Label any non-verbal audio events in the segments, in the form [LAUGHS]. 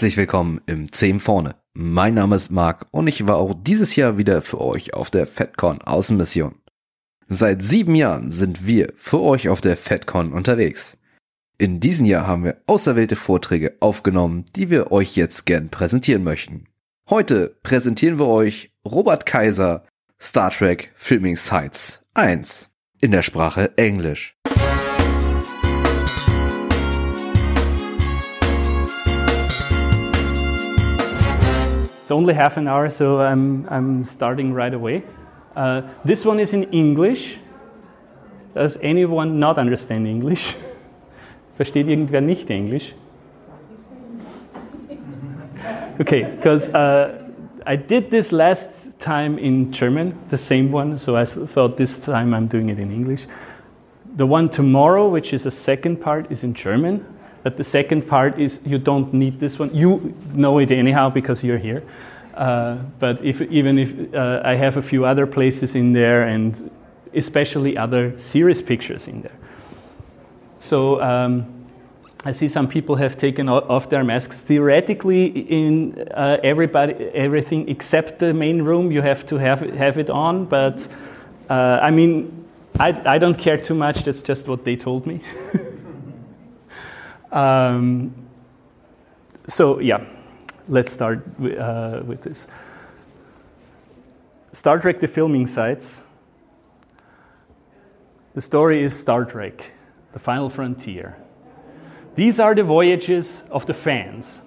Herzlich willkommen im 10 vorne. Mein Name ist Marc und ich war auch dieses Jahr wieder für euch auf der FedCon Außenmission. Seit sieben Jahren sind wir für euch auf der FedCon unterwegs. In diesem Jahr haben wir auserwählte Vorträge aufgenommen, die wir euch jetzt gern präsentieren möchten. Heute präsentieren wir euch Robert Kaiser Star Trek Filming Sites 1 in der Sprache Englisch. It's only half an hour, so I'm, I'm starting right away. Uh, this one is in English. Does anyone not understand English? [LAUGHS] Versteht irgendwer nicht Englisch? Okay, because uh, I did this last time in German, the same one, so I thought this time I'm doing it in English. The one tomorrow, which is the second part, is in German. But the second part is you don't need this one. You know it anyhow because you're here. Uh, but if, even if uh, I have a few other places in there and especially other series pictures in there. So um, I see some people have taken off their masks. Theoretically, in uh, everybody, everything except the main room, you have to have, have it on. But uh, I mean, I, I don't care too much. That's just what they told me. [LAUGHS] Um, so yeah, let's start uh, with this. Star Trek: The Filming Sites. The story is Star Trek: The Final Frontier. These are the voyages of the fans.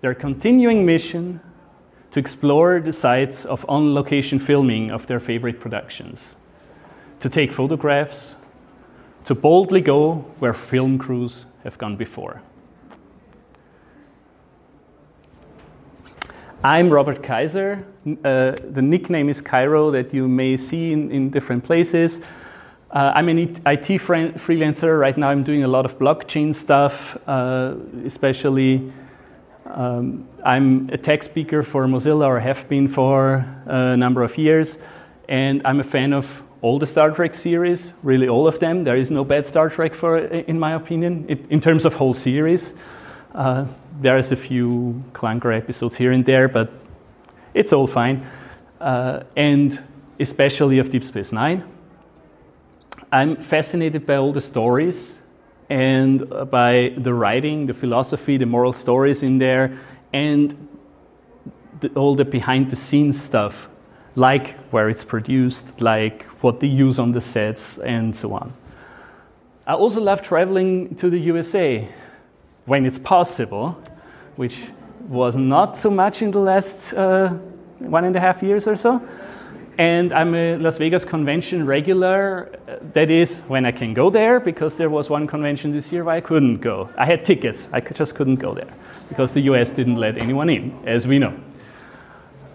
Their continuing mission to explore the sites of on location filming of their favorite productions, to take photographs, to boldly go where film crews have gone before. I'm Robert Kaiser. Uh, the nickname is KaiRo that you may see in, in different places. Uh, I'm an IT freelancer. Right now, I'm doing a lot of blockchain stuff, uh, especially. Um, I'm a tech speaker for Mozilla, or have been for a number of years, and I'm a fan of all the Star Trek series, really all of them. There is no bad Star Trek, for, in my opinion, it, in terms of whole series. Uh, there is a few clunker episodes here and there, but it's all fine. Uh, and especially of Deep Space Nine. I'm fascinated by all the stories and by the writing, the philosophy, the moral stories in there, and the, all the behind the scenes stuff like where it's produced, like what they use on the sets, and so on. I also love traveling to the USA when it's possible, which was not so much in the last uh, one and a half years or so. And I'm a Las Vegas convention regular. That is when I can go there, because there was one convention this year where I couldn't go. I had tickets, I just couldn't go there because the US didn't let anyone in, as we know.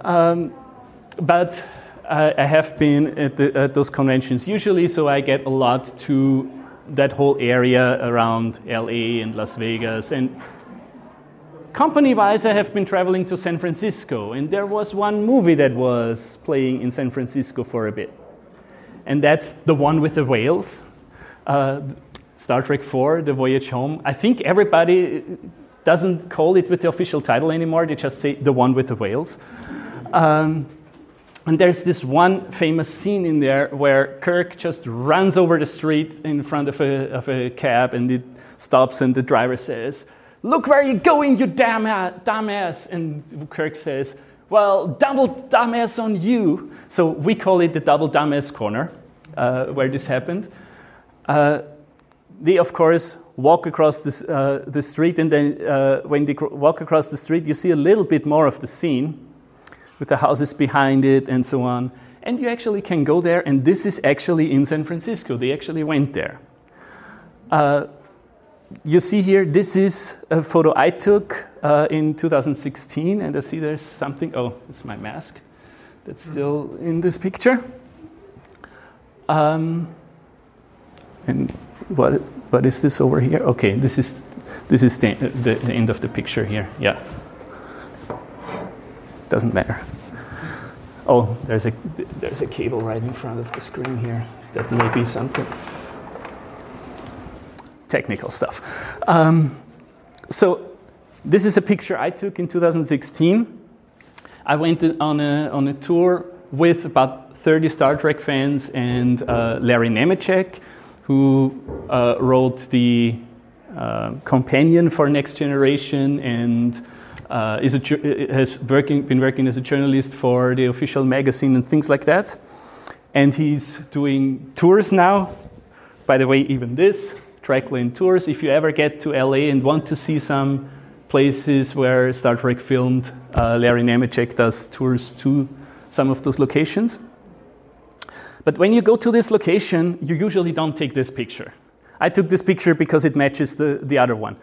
Um, but uh, I have been at, the, at, those conventions usually, so I get a lot to that whole area around LA and Las Vegas. And company wise, I have been traveling to San Francisco, and there was one movie that was playing in San Francisco for a bit. And that's the one with the whales. Uh, Star Trek 4, The Voyage Home. I think everybody doesn't call it with the official title anymore, they just say the one with the whales. Um, and there's this one famous scene in there where Kirk just runs over the street in front of a, of a cab and it stops, and the driver says, Look where you're going, you damn dumbass. And Kirk says, Well, double dumbass on you. So we call it the double dumbass corner uh, where this happened. Uh, they, of course, walk across this, uh, the street, and then uh, when they walk across the street, you see a little bit more of the scene with the houses behind it and so on. And you actually can go there, and this is actually in San Francisco. They actually went there. Uh, you see here, this is a photo I took uh, in 2016, and I see there's something. Oh, it's my mask that's still in this picture. Um, and what, what is this over here? Okay, this is, this is the, the, the end of the picture here. Yeah. Doesn't matter. Oh, there's a, there's a cable right in front of the screen here. That may be something. Technical stuff. Um, so, this is a picture I took in 2016. I went on a, on a tour with about 30 Star Trek fans and uh, Larry Nemecek, who uh, wrote the uh, companion for Next Generation and uh, is a, has working, been working as a journalist for the official magazine and things like that. And he's doing tours now. By the way, even this, Trekland Tours. If you ever get to LA and want to see some places where Star Trek filmed, uh, Larry Nemecek does tours to some of those locations. But when you go to this location, you usually don't take this picture. I took this picture because it matches the, the other one.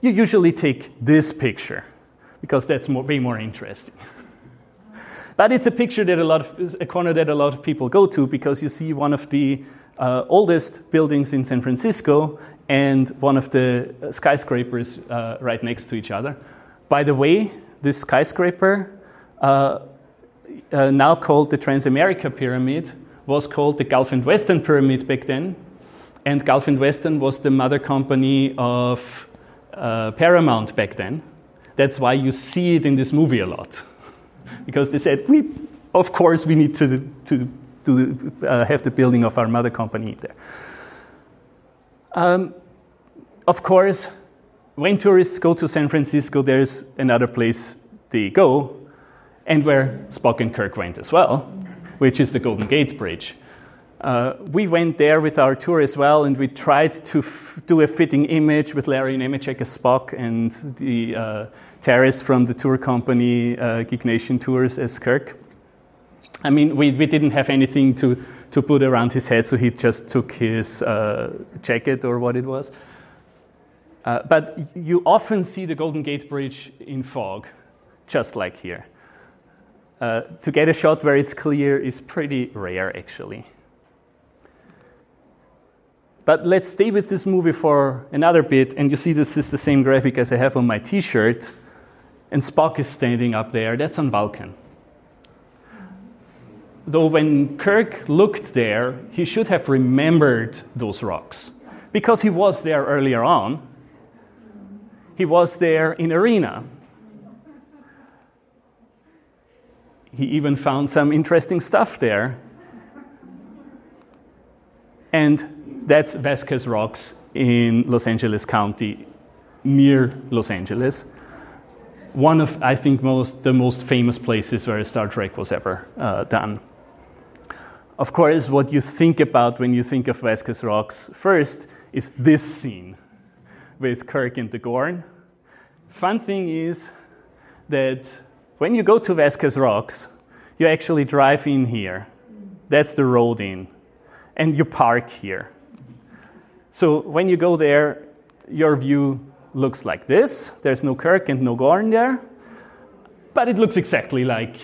You usually take this picture because that's more, way more interesting. but it's a picture that a lot of, a corner that a lot of people go to because you see one of the uh, oldest buildings in San Francisco and one of the skyscrapers uh, right next to each other. By the way, this skyscraper, uh, uh now called the Transamerica Pyramid, was called the Gulf and Western Pyramid back then. And Gulf and Western was the mother company of uh, Paramount back then. That's why you see it in this movie a lot. because they said, we, of course, we need to, to, to uh, have the building of our mother company there. Um, of course, when tourists go to San Francisco, there's another place they go, and where Spock and Kirk went as well which is the Golden Gate Bridge. Uh, we went there with our tour as well, and we tried to f- do a fitting image with Larry Nemecek as Spock and the uh, Terrace from the tour company uh, Geek Nation Tours as Kirk. I mean, we, we didn't have anything to, to put around his head, so he just took his uh, jacket or what it was. Uh, but you often see the Golden Gate Bridge in fog, just like here. Uh, to get a shot where it's clear is pretty rare, actually. But let's stay with this movie for another bit, and you see this is the same graphic as I have on my t shirt, and Spock is standing up there. That's on Vulcan. Though when Kirk looked there, he should have remembered those rocks because he was there earlier on. He was there in Arena. he even found some interesting stuff there. And that's Vasquez Rocks in Los Angeles County, near Los Angeles. One of, I think, most, the most famous places where Star Trek was ever uh, done. Of course, what you think about when you think of Vasquez Rocks first is this scene with Kirk and the Gorn. Fun thing is that when you go to Vasquez Rocks, you actually drive in here. That's the road in. And you park here. So when you go there, your view looks like this. There's no Kirk and no Gorn there. But it looks exactly like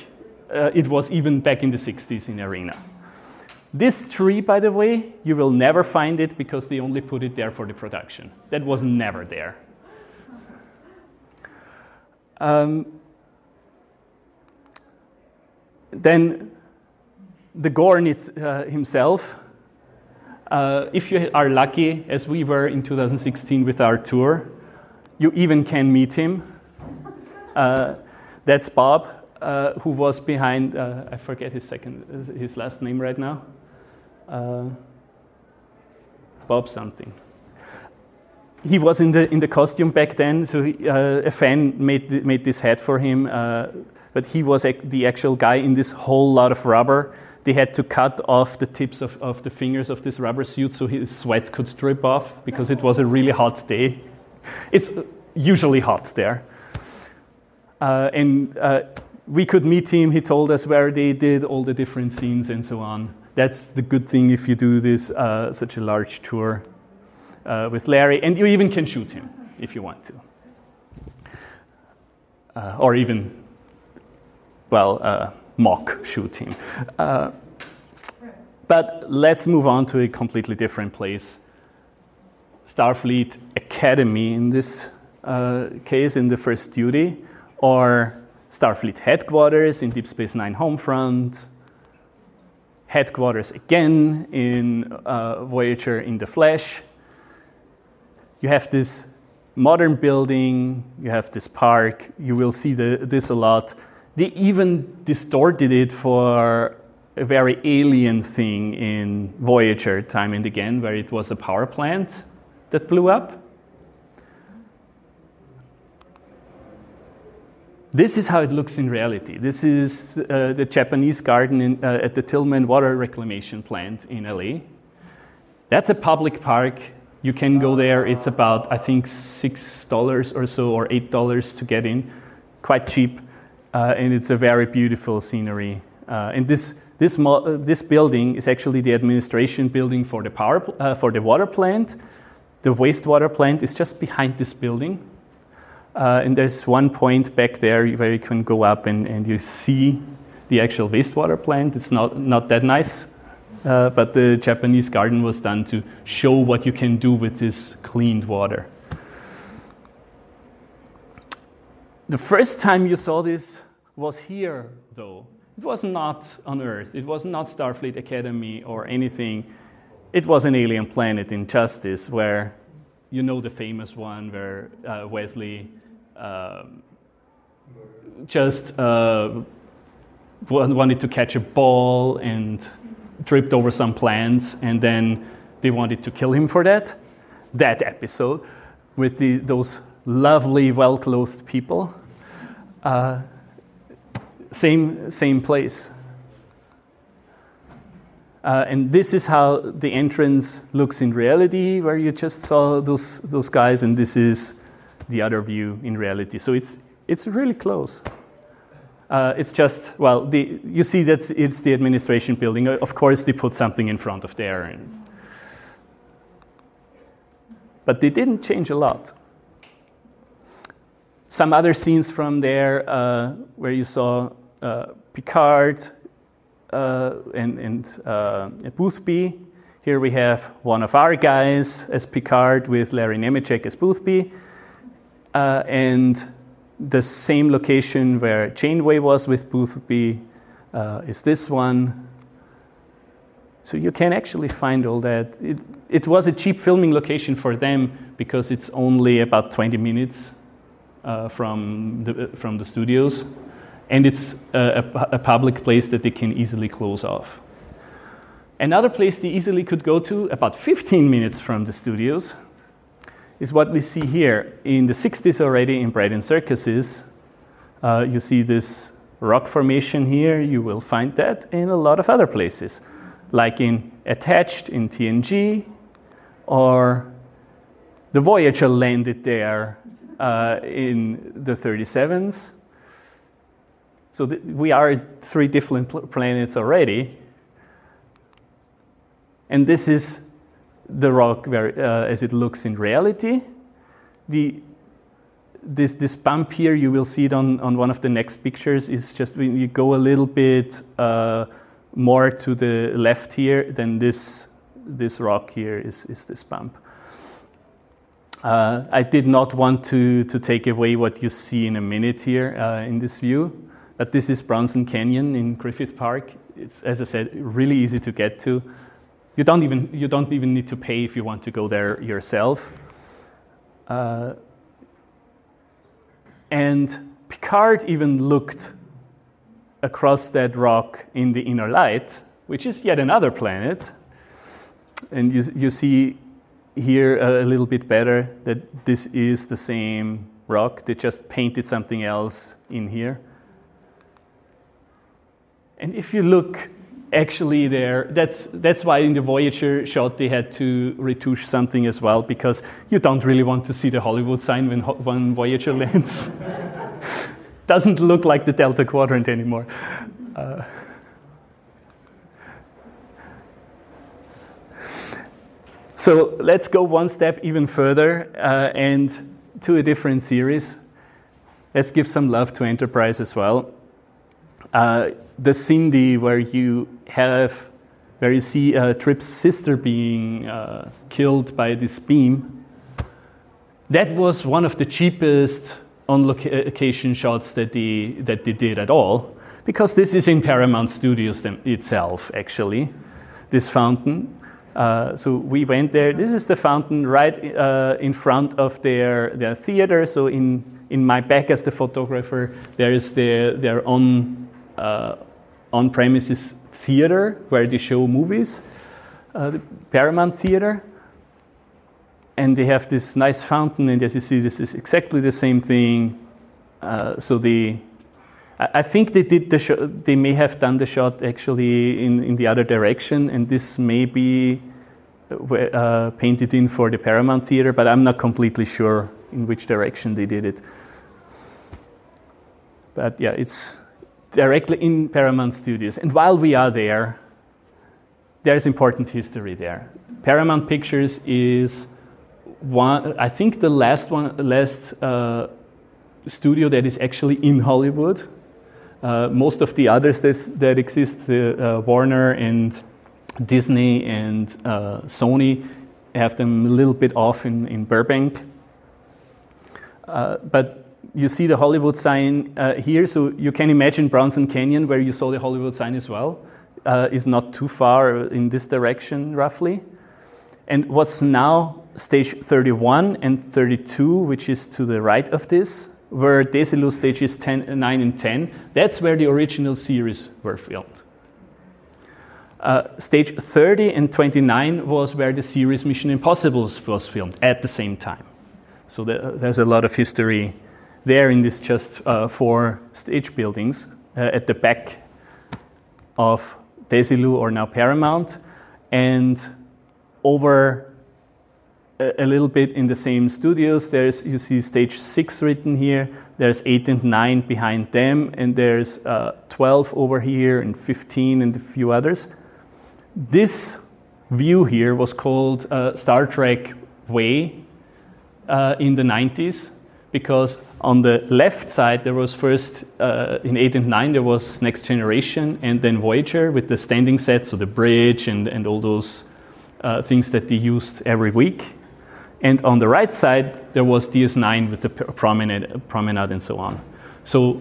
uh, it was even back in the 60s in Arena. This tree, by the way, you will never find it because they only put it there for the production. That was never there. Um, then the Gorn uh, himself, uh, if you are lucky, as we were in 2016 with our tour, you even can meet him. Uh, that's Bob, uh, who was behind, uh, I forget his second, his last name right now. Uh, Bob something. He was in the, in the costume back then, so he, a fan made, made this hat for him but he was the actual guy in this whole lot of rubber. They had to cut off the tips of, of the fingers of this rubber suit so his sweat could drip off because it was a really hot day. It's usually hot there. Uh, and uh, we could meet him. He told us where they did all the different scenes and so on. That's the good thing if you do this uh, such a large tour uh, with Larry, and you even can shoot him if you want to, uh, or even, well, uh, mock shooting. Uh, but let's move on to a completely different place. Starfleet Academy in this uh, case, in the first duty, or Starfleet headquarters in Deep Space Nine Homefront, headquarters again in uh, Voyager in the Flesh. You have this modern building, you have this park, you will see the, this a lot. They even distorted it for a very alien thing in Voyager time and again, where it was a power plant that blew up. This is how it looks in reality. This is uh, the Japanese garden in, uh, at the Tillman Water Reclamation Plant in LA. That's a public park. You can go there. It's about, I think, $6 or so, or $8 to get in. Quite cheap. Uh, and it's a very beautiful scenery. Uh, and this, this, mo- uh, this building is actually the administration building for the, power, pl- uh, for the water plant. The wastewater plant is just behind this building. Uh, and there's one point back there where you can go up and, and you see the actual wastewater plant. It's not, not that nice, uh, but the Japanese garden was done to show what you can do with this cleaned water. The first time you saw this was here, though. It was not on Earth, it was not Starfleet Academy or anything. It was an alien planet in Justice, where you know the famous one where uh, Wesley um, just uh, wanted to catch a ball and tripped over some plants, and then they wanted to kill him for that. That episode with the, those lovely, well clothed people. Uh, same, same place. Uh, and this is how the entrance looks in reality, where you just saw those, those guys, and this is the other view in reality. So it's, it's really close. Uh, it's just, well, the, you see that it's the administration building. Of course, they put something in front of there. And, but they didn't change a lot. Some other scenes from there uh, where you saw uh, Picard uh, and, and uh, Boothby. Here we have one of our guys as Picard with Larry Nemecek as Boothby. Uh, and the same location where Janeway was with Boothby is this one. So you can actually find all that. It, it was a cheap filming location for them because it's only about 20 minutes uh, from, the, from the studios. And it's a, a, a public place that they can easily close off. Another place they easily could go to, about 15 minutes from the studios, is what we see here. In the 60s already in and Circuses, uh, you see this rock formation here. You will find that in a lot of other places, like in Attached in TNG, or the Voyager landed there uh, in the 37s. So th- we are three different pl- planets already. And this is the rock uh, as it looks in reality. The, this, this bump here, you will see it on, on one of the next pictures, is just when you go a little bit uh, more to the left here, then this, this rock here is, is this bump. Uh, I did not want to, to take away what you see in a minute here uh, in this view, but this is Bronson Canyon in Griffith Park. It's, as I said, really easy to get to. You don't even, you don't even need to pay if you want to go there yourself. Uh, and Picard even looked across that rock in the inner light, which is yet another planet. And you, you see here a little bit better that this is the same rock. They just painted something else in here. And if you look actually there, that's, that's why in the Voyager shot they had to retouch something as well, because you don't really want to see the Hollywood sign when, when Voyager [LAUGHS] lands. doesn't look like the Delta Quadrant anymore. Uh, so let's go one step even further uh, and to a different series. Let's give some love to Enterprise as well. Uh, the Xindi, where you have, where you see uh, Trip's sister being uh, killed by this beam, that was one of the cheapest on location shots that they, that they did at all, because this is in Paramount Studios itself, actually, this fountain. Uh, so we went there. This is the fountain right uh, in front of their, their theater. So in, in my back as the photographer, there is their, their on, uh, on premises theater where they show movies, uh, the Paramount Theater and they have this nice fountain, and as you see, this is exactly the same thing. Uh, so the, I think they did the shot, they may have done the shot actually in, in the other direction, and this may be uh, painted in for the Paramount Theater, but I'm not completely sure in which direction they did it. But yeah, it's directly in Paramount Studios. And while we are there, there's important history there. Paramount Pictures is one, I think the last one, last uh, studio that is actually in Hollywood. Uh, most of the others that exist, uh, Warner and Disney and uh, Sony, have them a little bit off in, in Burbank. Uh, but you see the Hollywood sign uh, here, so you can imagine Bronson Canyon, where you saw the Hollywood sign as well, is not too far in this direction, roughly. And what's now stage 31 and 32, which is to the right of this, where Desilu stages 10, 9 and 10, that's where the original series were filmed. Uh, stage 30 and 29 was where the series Mission Impossible was filmed at the same time. So there's a lot of history there in these just uh, four stage buildings uh, at the back of Desilu or now Paramount. And over a little bit in the same studios. There's you see stage six written here. There's eight and nine behind them, and there's uh, 12 over here, and 15, and a few others. This view here was called uh, Star Trek Way uh, in the 90s because on the left side there was first uh, in 8 and 9 there was next generation and then voyager with the standing sets so the bridge and, and all those uh, things that they used every week and on the right side, there was DS9 with the promenade, promenade and so on. So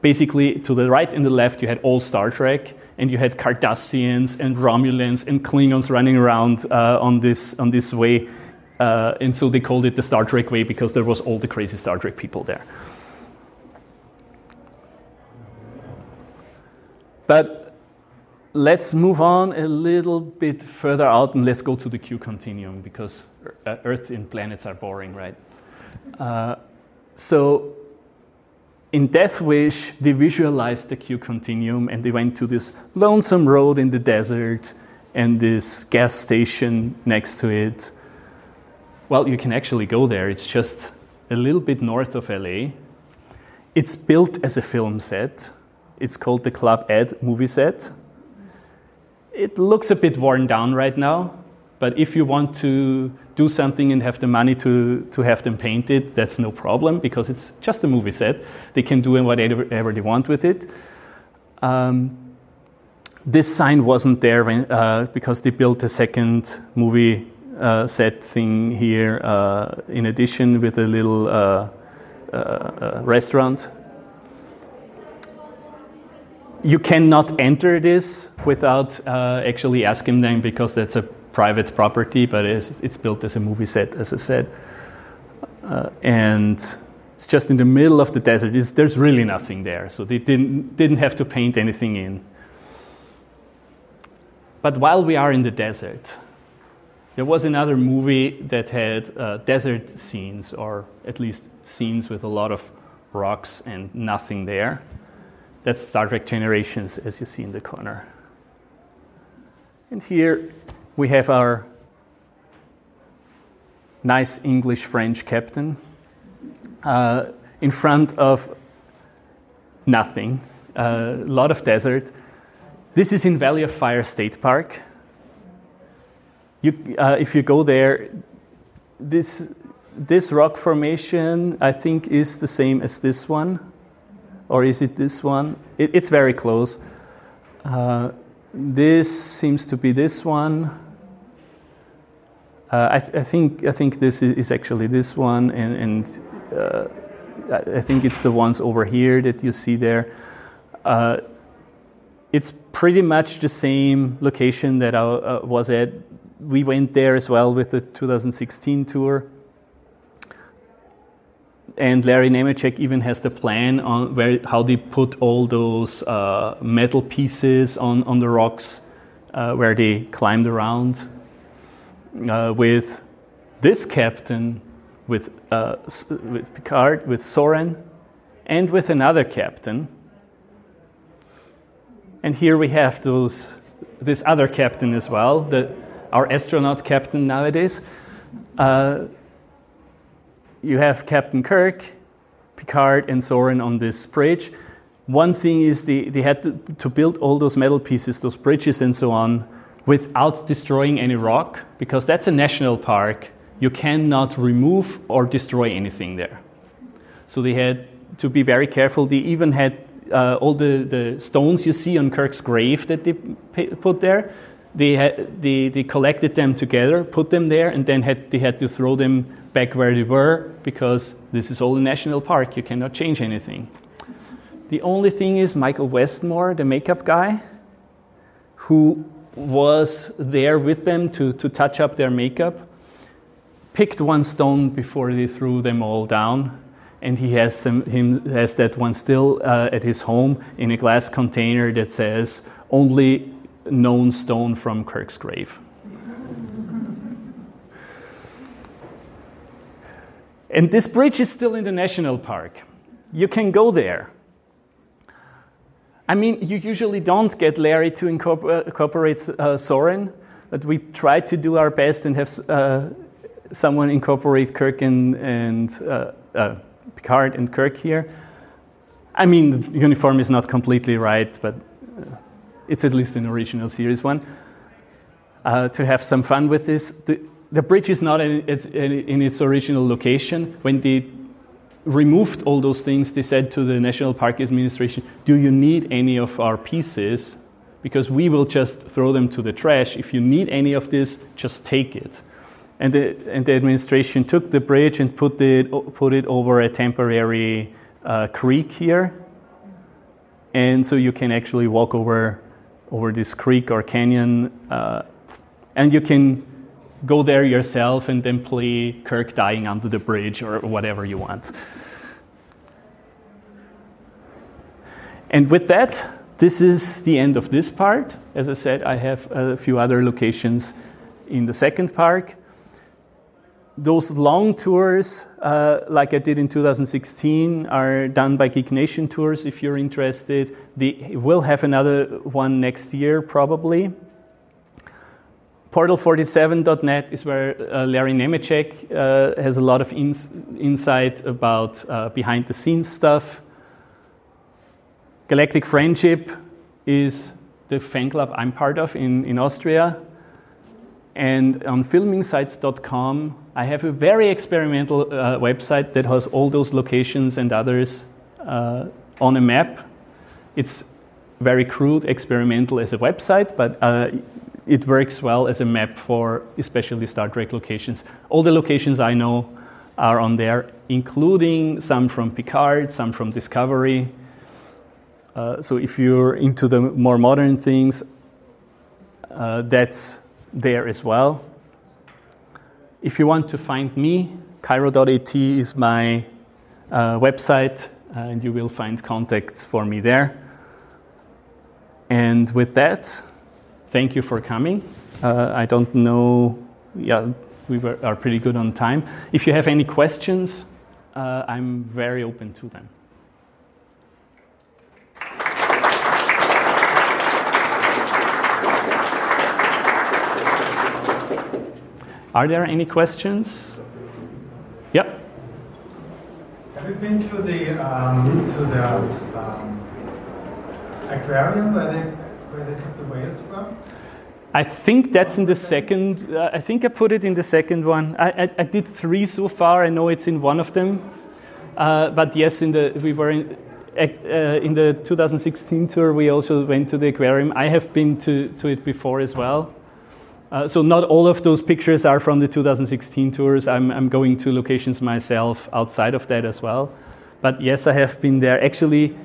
basically, to the right and the left, you had all Star Trek, and you had Cardassians and Romulans and Klingons running around uh, on, this, on this way. Uh, and so they called it the Star Trek way because there was all the crazy Star Trek people there. But let's move on a little bit further out and let's go to the Q continuum because uh, Earth and planets are boring, right? Uh, so in Death Wish, they visualized the Q continuum and they went to this lonesome road in the desert and this gas station next to it. Well, you can actually go there. It's just a little bit north of LA. It's built as a film set. It's called the Club Ed movie set it looks a bit worn down right now, but if you want to do something and have the money to, to have them painted, that's no problem because it's just a movie set. They can do whatever they want with it. Um, this sign wasn't there when, uh, because they built a second movie uh, set thing here uh, in addition with a little uh, uh, uh, restaurant you cannot enter this without uh, actually asking them because that's a private property, but it's, it's built as a movie set, as I said. Uh, and it's just in the middle of the desert. It's, there's really nothing there, so they didn't, didn't have to paint anything in. But while we are in the desert, there was another movie that had uh, desert scenes, or at least scenes with a lot of rocks and nothing there. That's Star Trek Generations, as you see in the corner. And here we have our nice English French captain uh, in front of nothing, a lot of desert. This is in Valley of Fire State Park. You, uh, if you go there, this, this rock formation, I think, is the same as this one. Or is it this one? It, it's very close. Uh, this seems to be this one. Uh, I, th- I, think, I think this is actually this one, and, and uh, I think it's the ones over here that you see there. Uh, it's pretty much the same location that I uh, was at. We went there as well with the 2016 tour. And Larry Nemecek even has the plan on where, how they put all those uh, metal pieces on, on the rocks uh, where they climbed around. Uh, with this captain, with, uh, with Picard, with Soran, and with another captain and here we have those, this other captain as well, the, our astronaut captain nowadays. You have Captain Kirk, Picard, and Soran on this bridge. One thing is they, they had to, to build all those metal pieces, those bridges, and so on, without destroying any rock, because that's a national park. You cannot remove or destroy anything there. So they had to be very careful. They even had uh, all the, the stones you see on Kirk's grave that they put there, they, had, they, they collected them together, put them there, and then had, they had to throw them back where they were because this is all a national park. You cannot change anything. The only thing is Michael Westmore, the makeup guy, who was there with them to, to touch up their makeup, picked one stone before they threw them all down and he has, them, him, has that one still uh, at his home in a glass container that says only known stone from Kirk's grave. And this bridge is still in the national park. You can go there. I mean, you usually don't get Larry to incorporate uh, Soran, but we try to do our best and have uh, someone incorporate Kirk and, and uh, uh Picard and Kirk here. I mean, the uniform is not completely right, but uh, it's at least an original series one. Uh, to have some fun with this. The, the bridge is not in its, in its, original location. When they removed all those things, they said to the National Park Administration, Do you need any of our pieces? Because we will just throw them to the trash. If you need any of this, just take it. And the, and the administration took the bridge and put it, put it over a temporary uh, creek here. And so you can actually walk over, over this creek or canyon, uh, and you can go there yourself and then play Kirk dying under the bridge or whatever you want. And with that, this is the end of this part. As I said, I have a few other locations in the second park those long tours, uh, like I did in 2016, are done by Geek Nation Tours if you're interested. They will have another one next year, probably. Portal47.net is where uh, Larry Nemecek uh, has a lot of ins- insight about uh, behind the scenes stuff. Galactic Friendship is the fan club I'm part of in, in Austria. And on filmingsites.com, I have a very experimental uh, website that has all those locations and others uh, on a map. It's very crude, experimental as a website, but uh, it works well as a map for especially Star Trek locations. All the locations I know are on there, including some from Picard, some from Discovery. Uh, so if you're into the more modern things, uh, that's there as well. If you want to find me, kairo.at is my uh, website, and you will find contacts for me there. And with that, thank you for coming. Uh, I don't know, yeah, we were, are pretty good on time. If you have any questions, uh, I'm very open to them. Are there any questions? Yep. Have you been to the um, to the um, aquarium where they where they took the whales from? I think that's in the second. Uh, I think I put it in the second one. I, I, I, did three so far. I know it's in one of them. Uh, but yes, in the we were in, uh, in the 2016 tour. We also went to the aquarium. I have been to to it before as well. Uh, so not all of those pictures are from the 2016 tours. I'm, I'm going to locations myself outside of that as well. But yes, I have been there. Actually,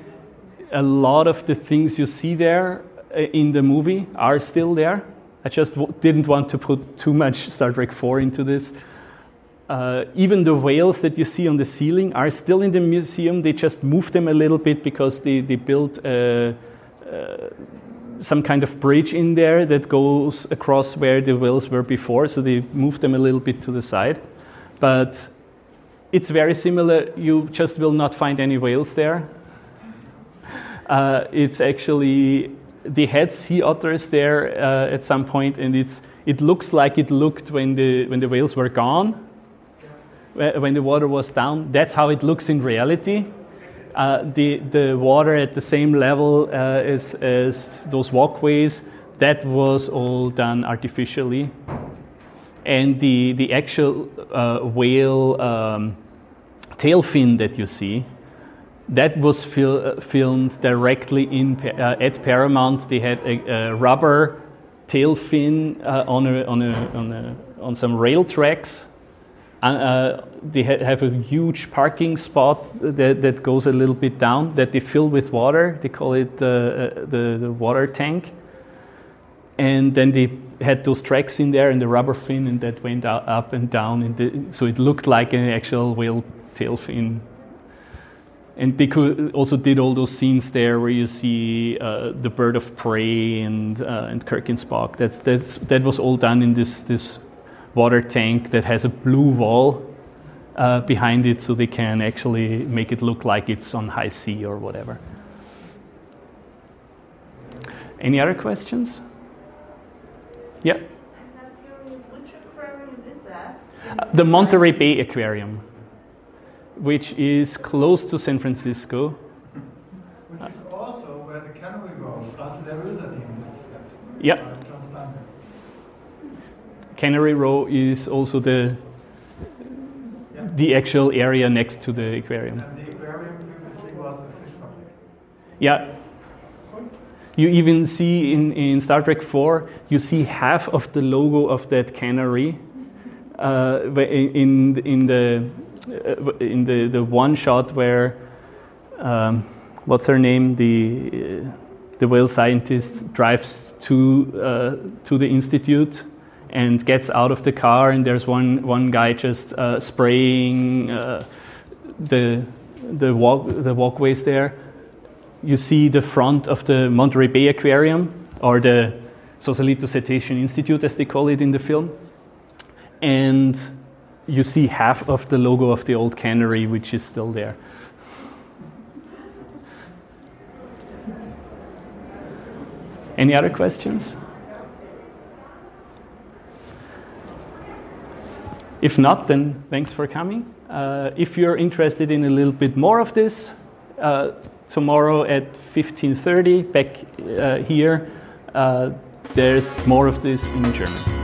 a lot of the things you see there in the movie are still there. I just didn't want to put too much Star Trek 4 into this. Uh, even the whales that you see on the ceiling are still in the museum. They just moved them a little bit because they, they built a, uh, some kind of bridge in there that goes across where the whales were before, so they moved them a little bit to the side. But it's very similar. You just will not find any whales there. Uh, it's actually they had sea otters there uh, at some point, and it's it looks like it looked when the when the whales were gone, when the water was down. That's how it looks in reality. Uh, the, the water at the same level uh, as, as those walkways, that was all done artificially. And the, the actual uh, whale um, tail fin that you see, that was fil- uh, filmed directly in, uh, at Paramount. They had a, a rubber tail fin on, a, on, a, on, a, on some rail tracks uh, they ha have a huge parking spot that, that goes a little bit down that they fill with water. They call it uh, the, the water tank. And then they had those tracks in there and the rubber fin, and that went up and down. The, so it looked like an actual whale tail fin. And they could also did all those scenes there where you see uh, the bird of prey and uh, and Kirk and Spock. That's that's that was all done in this this water tank that has a blue wall uh, behind it so they can actually make it look like it's on high sea or whatever. Any other questions? Yeah. Uh, the Monterey Bay Aquarium, which is close to San Francisco. Which is also where the Cannery Row, also there is a team. Yeah. Cannery Row is also the the actual area next to the aquarium. And the aquarium previously was a fish. Yeah. You even see in, in Star Trek 4, you see half of the logo of that cannery uh, in, in, the, uh, in the, the one shot where, um, what's her name, the, uh, the whale scientist drives to, uh, to the institute and gets out of the car, and there's one, one guy just uh, spraying uh, the, the, walk, the walkways there. You see the front of the Monterey Bay Aquarium, or the Sausalito Cetacean Institute, as they call it in the film. And you see half of the logo of the old cannery, which is still there. Any other questions? If not, then thanks for coming. Uh, if you're interested in a little bit more of this, uh, tomorrow at 15.30 back uh, here, uh, there's more of this in German.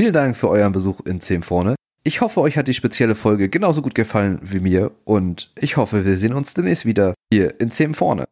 Vielen Dank für euren Besuch in 10 vorne. Ich hoffe, euch hat die spezielle Folge genauso gut gefallen wie mir und ich hoffe, wir sehen uns demnächst wieder hier in 10 vorne.